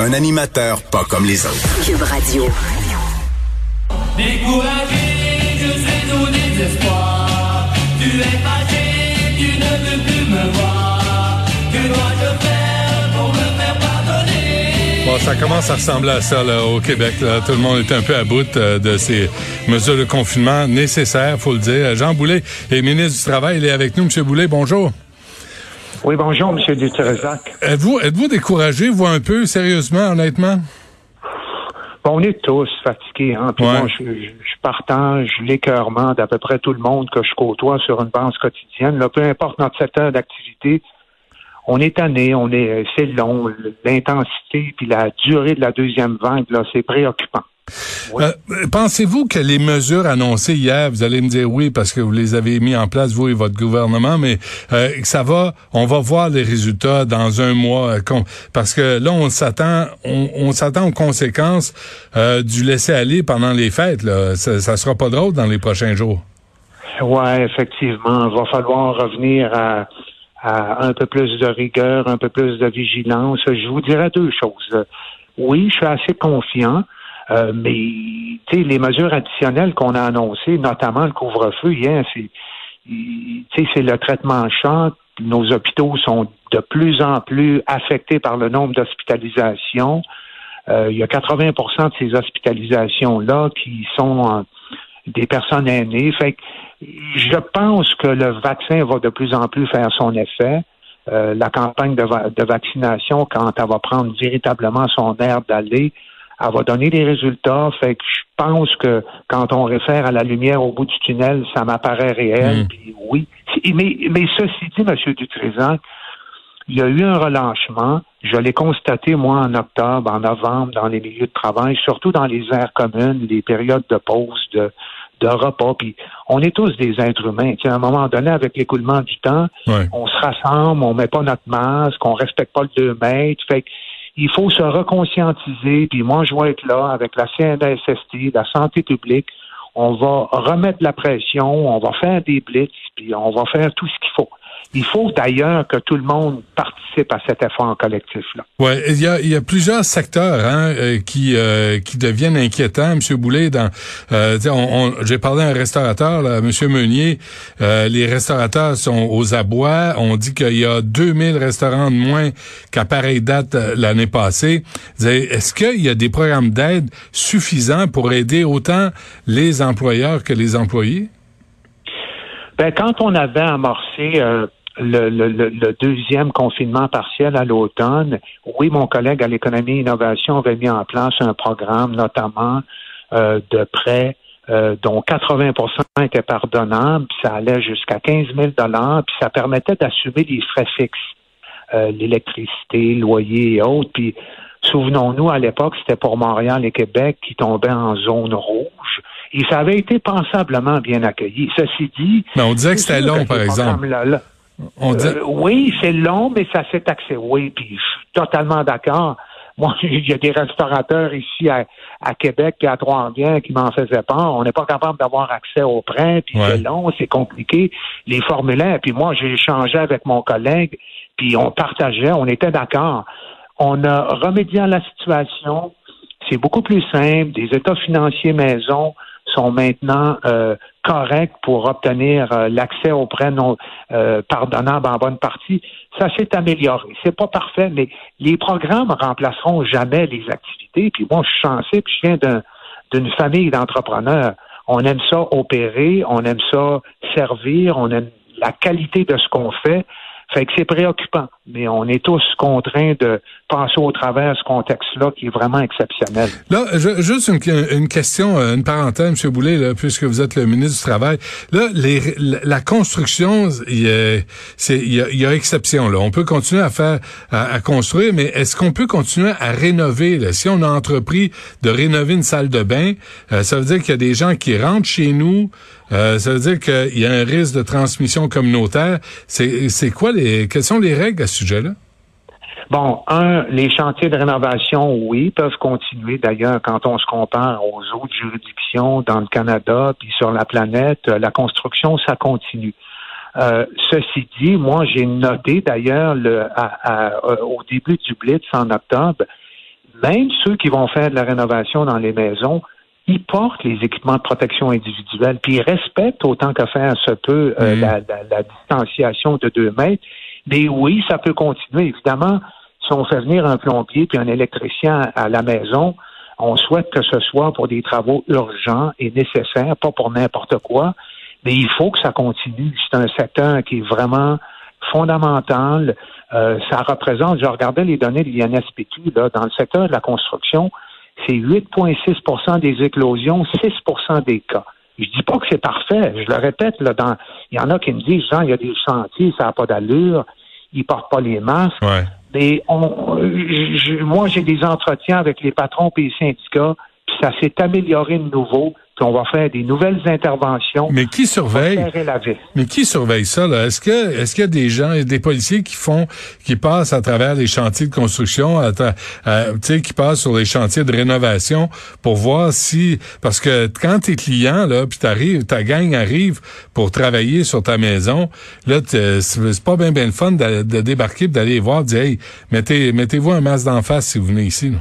Un animateur pas comme les autres. Cube Radio. Découragé, je suis au désespoir. Tu es fâché, tu ne veux plus me voir. Que dois-je faire pour me faire pardonner? Bon, ça commence à ressembler à ça là, au Québec. Là. Tout le monde est un peu à bout euh, de ces mesures de confinement nécessaires, faut le dire. Jean Boulet est ministre du Travail. Il est avec nous. Monsieur Boulet, bonjour. Oui, bonjour, M. Dutrezac. Êtes-vous êtes-vous découragé, vous, un peu, sérieusement, honnêtement? Bon, on est tous fatigués. Hein? Puis Ouais. moi, je, je, je partage l'écœurement d'à peu près tout le monde que je côtoie sur une base quotidienne. Là, peu importe notre secteur d'activité, on est tanné, on est, c'est long. L'intensité puis la durée de la deuxième vague, là, c'est préoccupant. Oui. Euh, Pensez-vous que les mesures annoncées hier, vous allez me dire oui parce que vous les avez mis en place, vous et votre gouvernement, mais euh, que ça va, on va voir les résultats dans un mois, euh, parce que là, on s'attend, on, on s'attend aux conséquences euh, du laisser-aller pendant les fêtes. Là. Ça, ça sera pas drôle dans les prochains jours. Ouais, effectivement. Il va falloir revenir à, à un peu plus de rigueur, un peu plus de vigilance. Je vous dirais deux choses. Oui, je suis assez confiant, euh, mais les mesures additionnelles qu'on a annoncées, notamment le couvre-feu hier, c'est tu sais, c'est le traitement en champ. Nos hôpitaux sont de plus en plus affectés par le nombre d'hospitalisations. Euh, il y a 80% de ces hospitalisations-là qui sont des personnes aînées. Fait que je pense que le vaccin va de plus en plus faire son effet. Euh, la campagne de, va- de vaccination, quand elle va prendre véritablement son air d'aller, elle va donner des résultats. Fait que je pense que quand on réfère à la lumière au bout du tunnel, ça m'apparaît réel. Mm. Puis oui. Mais, mais ceci dit, M. Dutrézac, il y a eu un relâchement. Je l'ai constaté, moi, en octobre, en novembre, dans les milieux de travail, surtout dans les aires communes, les périodes de pause, de, de repas. Puis on est tous des êtres humains. À un moment donné, avec l'écoulement du temps, Ouais. on se rassemble, on met pas notre masque, on respecte pas le 2 mètres. Fait que il faut se reconscientiser. Puis moi, je vais être là avec la CNSST, la santé publique. On va remettre la pression, on va faire des blitz, puis on va faire tout ce qu'il faut. Il faut d'ailleurs que tout le monde participe à cet effort collectif-là. Ouais, il y a, y a plusieurs secteurs hein, euh, qui euh, qui deviennent inquiétants, Monsieur Boulet. Dans, euh, on, on- j'ai parlé à un restaurateur, là, Monsieur Meunier. euh, les restaurateurs sont aux abois. On dit qu'il y a 2000 restaurants de moins qu'à pareille date euh, l'année passée. Est-ce qu'il y a des programmes d'aide suffisants pour aider autant les employeurs que les employés? Ben, quand on avait amorcé euh, le, le- le- deuxième confinement partiel à l'automne, oui, mon collègue à l'économie et innovation avait mis en place un programme, notamment euh, de prêts euh, dont 80% étaient pardonnables, puis ça allait jusqu'à 15 000 puis ça permettait d'assumer les frais fixes, euh, l'électricité, le loyer et autres. Puis souvenons-nous, à l'époque, c'était pour Montréal et Québec qui tombaient en zone rouge. Et ça avait été pensablement bien accueilli. Ceci dit, Mais on disait que c'était long, que par exemple. On disait, euh, oui, c'est long, mais ça s'est accès. Oui, puis je suis totalement d'accord. Moi, il y a des restaurateurs ici à, à Québec et à Trois-Rivières qui m'en faisaient peur. On n'est pas capable d'avoir accès aux prêts, puis Ouais. c'est long, c'est compliqué. Les formulaires, puis moi, j'ai échangé avec mon collègue, puis on partageait, on était d'accord. On a remédié à la situation. C'est beaucoup plus simple. Des états financiers maison sont maintenant euh, corrects pour obtenir euh, l'accès aux prêts non euh, pardonnables en bonne partie. Ça s'est amélioré. C'est pas parfait, mais les programmes remplaceront jamais les activités. Puis moi, je suis chanceux, puis je viens d'un- d'une famille d'entrepreneurs. On aime ça opérer, on aime ça servir, on aime la qualité de ce qu'on fait. Fait que c'est préoccupant. mais on est tous contraints de penser au travers ce contexte-là qui est vraiment exceptionnel. Là, je- juste une, question, euh, une parenthèse, M. Boulay, là, puisque vous êtes le ministre du Travail. Là, la, construction, il y, a, exception. Là. On peut continuer à faire, à, construire, mais est-ce qu'on peut continuer à rénover? Là? Si on a entrepris de rénover une salle de bain, euh, ça veut dire qu'il y a des gens qui rentrent chez nous. euh, ça veut dire qu'il y a un risque de transmission communautaire. C'est quoi les, quelles sont les règles à ce sujet-là? Bon, un, les chantiers de rénovation, oui, peuvent continuer. D'ailleurs, quand on se compare aux autres juridictions dans le Canada puis sur la planète, euh, la construction, ça continue. Euh, ceci dit, moi, j'ai noté d'ailleurs le, à- à- euh, au début du Blitz en octobre, même ceux qui vont faire de la rénovation dans les maisons, ils portent les équipements de protection individuelle, puis ils respectent autant que faire se peut euh, Mhm. la, la- la distanciation de deux mètres. Mais oui, ça peut continuer. Évidemment, on fait venir un plombier puis un électricien à la maison, on souhaite que ce soit pour des travaux urgents et nécessaires, pas pour n'importe quoi. Mais il faut que ça continue. C'est un secteur qui est vraiment fondamental. Euh, ça représente, je regardais les données de l'INSPQ, là, dans le secteur de la construction, c'est 8,6% des éclosions, 6% des cas. Je dis pas que c'est parfait. Je le répète, là, dans, il y en a qui me disent, Jean, il y a des chantiers, ça n'a pas d'allure, ils portent pas les masques. Ouais. Mais on, moi, j'ai des entretiens avec les patrons et les syndicats, puis ça s'est amélioré de nouveau, on va faire des nouvelles interventions. Mais qui surveille? Mais qui surveille ça là? Est-ce que est-ce qu'il y a des gens, des policiers qui font, qui passent à travers les chantiers de construction, à à- tu sais, qui passent sur les chantiers de rénovation pour voir si, parce que quand t'es client là, puis t'arrives, ta gang arrive pour travailler sur ta maison, là c'est pas bien bien le fun de, de débarquer, d'aller voir, de dire hey, mettez mettez-vous un masque d'en face si vous venez ici. là.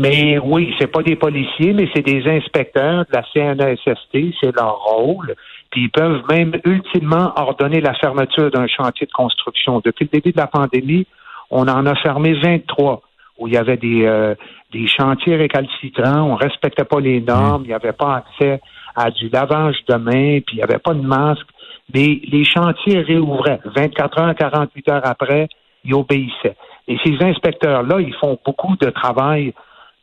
Mais oui, c'est pas des policiers, mais c'est des inspecteurs de la CNESST, c'est leur rôle. Puis ils peuvent même ultimement ordonner la fermeture d'un chantier de construction. Depuis le début de la pandémie, on en a fermé 23 où il y avait des, euh, des chantiers récalcitrants, on respectait pas les normes, il n'y avait pas accès à du lavage de mains, puis il n'y avait pas de masque. Mais les chantiers réouvraient. 24 heures, 48 heures après, ils obéissaient. Et ces inspecteurs-là, ils font beaucoup de travail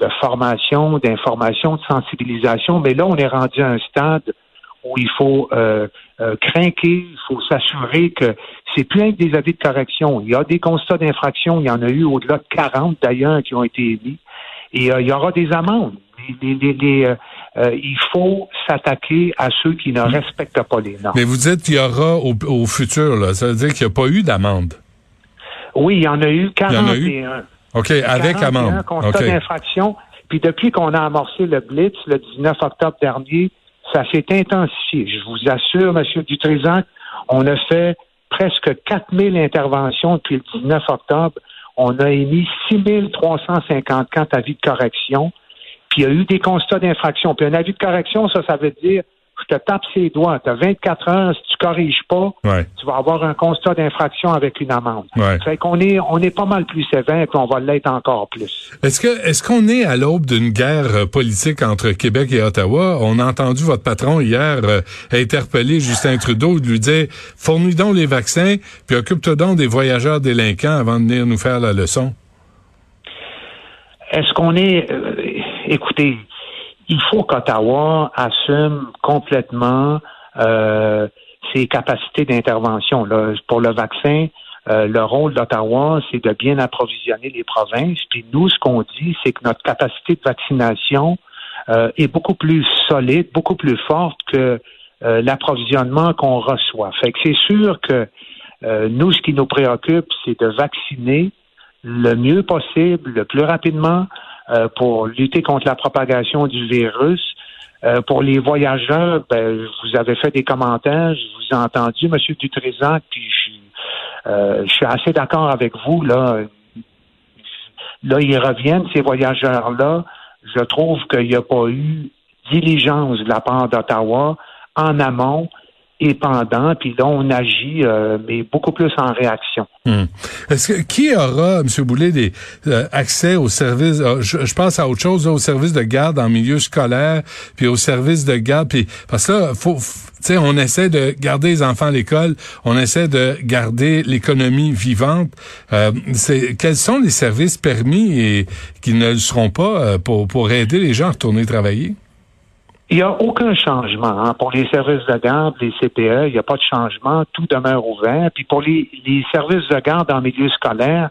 de formation, d'information, de sensibilisation, mais là, on est rendu à un stade où il faut euh, euh, craquer, il faut s'assurer que c'est plus avec des avis de correction. Il y a des constats d'infraction, il y en a eu au-delà de 40 d'ailleurs qui ont été émis, et euh, il y aura des amendes. Les- les- les, euh, euh, il faut s'attaquer à ceux qui ne respectent pas les normes. Mais vous dites qu'il y aura au, au futur là, ça veut dire qu'il n'y a pas eu d'amende. Oui, il y en a eu y en a eu? 41. OK, avec 41 amende. constats OK. d'infraction. Puis depuis qu'on a amorcé le Blitz le 19 octobre dernier, ça s'est intensifié. Je vous assure, M. Dutrisac, on a fait presque 4000 interventions depuis le 19 octobre. On a émis 6354 avis de correction. Puis il y a eu des constats d'infraction. Puis un avis de correction, ça, ça veut dire je te tape ses doigts. Tu as 24 heures, si tu corriges pas, Ouais. tu vas avoir un constat d'infraction avec une amende. Ouais. Fait qu'on est, on est pas mal plus sévère, puis on va l'être encore plus. Est-ce que est-ce qu'on est à l'aube d'une guerre euh, politique entre Québec et Ottawa? On a entendu votre patron hier euh, interpeller Justin Trudeau de lui dire fournis donc les vaccins puis occupe-toi donc des voyageurs délinquants avant de venir nous faire la leçon. Est-ce qu'on est, euh, écoutez, il faut qu'Ottawa assume complètement euh, ses capacités d'intervention. Pour le vaccin, euh, le rôle d'Ottawa, c'est de bien approvisionner les provinces. Puis nous, ce qu'on dit, c'est que notre capacité de vaccination euh, est beaucoup plus solide, beaucoup plus forte que euh, l'approvisionnement qu'on reçoit. Fait que c'est sûr que euh, nous, ce qui nous préoccupe, c'est de vacciner le mieux possible, le plus rapidement, euh, pour lutter contre la propagation du virus. Euh, pour les voyageurs, ben, vous avez fait des commentaires, je vous ai entendu, M. Dutrisac, puis je euh, je suis assez d'accord avec vous. Là, là, ils reviennent, ces voyageurs-là. Je trouve qu'il n'y a pas eu diligence de la part d'Ottawa en amont épandant, puis là, on agit, euh, mais beaucoup plus en réaction. Hmm. Est-ce que qui aura, M. Boulay, des euh, accès aux services euh, je, je, pense à autre chose, aux services de garde en milieu scolaire, puis aux services de garde, puis parce que faut, tu on essaie de garder les enfants à l'école, on essaie de garder l'économie vivante. Euh, quels sont les services permis et qui ne le seront pas pour pour aider les gens à retourner travailler? Il n'y a aucun changement. Hein. Pour les services de garde, les CPE, il n'y a pas de changement. Tout demeure ouvert. Puis pour les, les services de garde en milieu scolaire,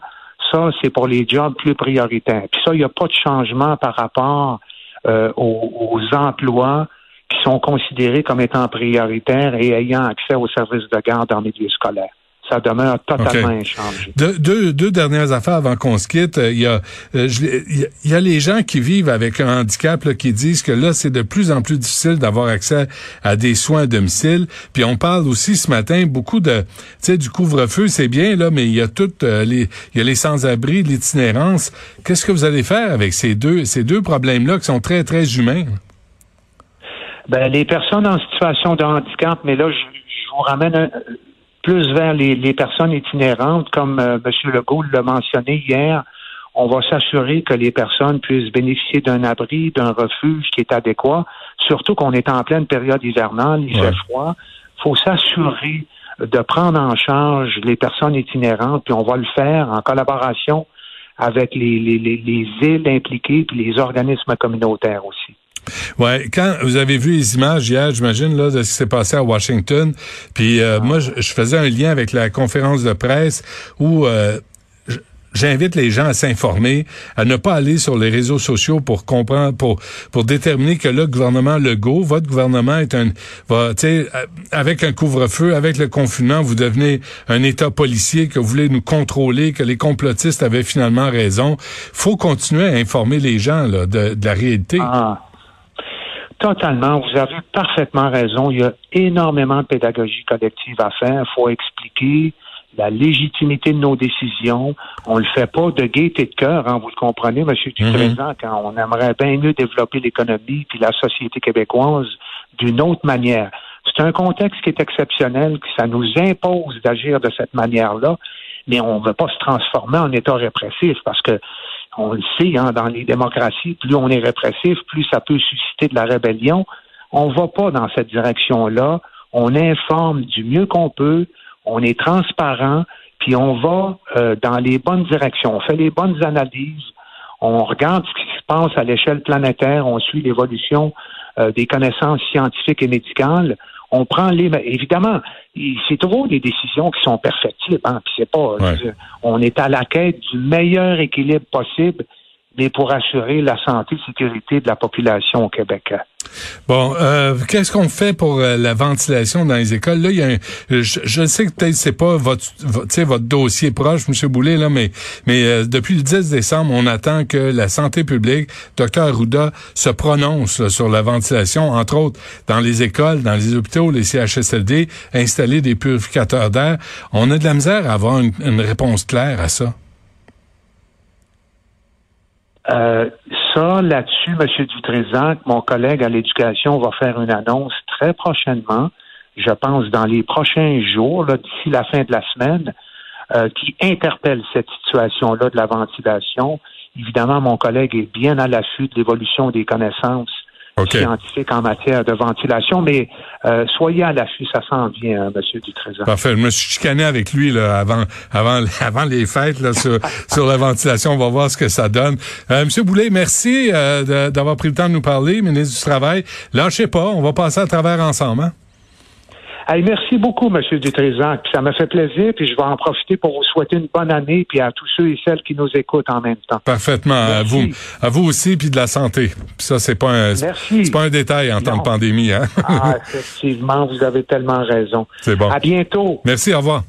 ça, c'est pour les jobs plus prioritaires. Puis ça, il n'y a pas de changement par rapport euh, aux, aux, emplois qui sont considérés comme étant prioritaires et ayant accès aux services de garde en milieu scolaire ça demeure totalement inchangé. deux, deux, dernières affaires avant qu'on se quitte. Il y, a, euh, il y a les gens qui vivent avec un handicap là, qui disent que là, c'est de plus en plus difficile d'avoir accès à des soins à domicile. Puis on parle aussi ce matin beaucoup de, tu sais, du couvre-feu, c'est bien là, mais il y a toutes euh, les, il y a les sans-abri, l'itinérance. Qu'est-ce que vous allez faire avec ces deux, ces deux problèmes-là qui sont très, très humains? Ben, les personnes en situation de handicap, mais là, je, je vous ramène un, plus vers les, les personnes itinérantes, comme euh, M. Legault l'a mentionné hier. On va s'assurer que les personnes puissent bénéficier d'un abri, d'un refuge qui est adéquat, surtout qu'on est en pleine période hivernale, il fait froid. Il faut s'assurer de prendre en charge les personnes itinérantes, puis on va le faire en collaboration avec les, les, les, les îles impliquées, puis les organismes communautaires aussi. Ouais, quand vous avez vu les images hier, j'imagine là de ce qui s'est passé à Washington, puis euh, moi je, faisais un lien avec la conférence de presse où euh, J'invite les gens à s'informer, à ne pas aller sur les réseaux sociaux pour comprendre, pour pour déterminer que le gouvernement Legault, votre gouvernement est un, va, euh, avec un couvre-feu, avec le confinement, vous devenez un État policier que vous voulez nous contrôler, que les complotistes avaient finalement raison. Faut continuer à informer les gens là, de, de la réalité. Ah. Totalement. Vous avez parfaitement raison. Il y a énormément de pédagogie collective à faire. Il faut expliquer la légitimité de nos décisions. On le fait pas de gaieté de cœur, hein, vous le comprenez, M. Duprésident, mm quand on aimerait bien mieux développer l'économie puis la société québécoise d'une autre manière. C'est un contexte qui est exceptionnel, que ça nous impose d'agir de cette manière-là, mais on ne veut pas se transformer en État répressif parce que on le sait, hein, dans les démocraties, plus on est répressif, plus ça peut susciter de la rébellion. On ne va pas dans cette direction-là. On informe du mieux qu'on peut, on est transparent, puis on va euh, dans les bonnes directions. On fait les bonnes analyses, on regarde ce qui se passe à l'échelle planétaire, on suit l'évolution euh, des connaissances scientifiques et médicales on prend les évidemment c'est toujours des décisions qui sont perfectibles hein, puis c'est pas on est à la quête du meilleur équilibre possible mais pour assurer la santé et sécurité de la population au Québec. Bon, euh, qu'est-ce qu'on fait pour euh, la ventilation dans les écoles? Là, il y a un, je, sais que peut-être c'est pas votre, votre, dossier proche, M. Boulay, là, mais, mais euh, depuis le 10 décembre, on attend que la santé publique, Dr Arruda, se prononce sur la ventilation, entre autres dans les écoles, dans les hôpitaux, les CHSLD, installer des purificateurs d'air. On a de la misère à avoir une réponse claire à ça. Euh, ça, là-dessus, M. Dutrézac, mon collègue à l'éducation, va faire une annonce très prochainement, je pense dans les prochains jours, d'ici la fin de la semaine, euh, qui interpelle cette situation-là de la ventilation. Évidemment, mon collègue est bien à l'affût de l'évolution des connaissances scientifique en matière de ventilation, mais euh, soyez à l'affût, ça s'en vient, hein, M. Dutrésor. Parfait. Je me suis chicané avec lui là, avant, avant, avant les fêtes là, sur, sur la ventilation. On va voir ce que ça donne. Euh, M. Boulay, merci euh, d'avoir pris le temps de nous parler, ministre du Travail. Lâchez pas, on va passer à travers ensemble. Hein? Merci beaucoup, M. Dutrézan. Ça m'a fait plaisir, puis je vais en profiter pour vous souhaiter une bonne année, puis à tous ceux et celles qui nous écoutent en même temps. Parfaitement. À vous, à vous aussi, puis de la santé. Puis ça, c'est pas un, c'est pas un détail en temps de pandémie. Hein? ah, effectivement, vous avez tellement raison. C'est bon. À bientôt. Merci. Au revoir.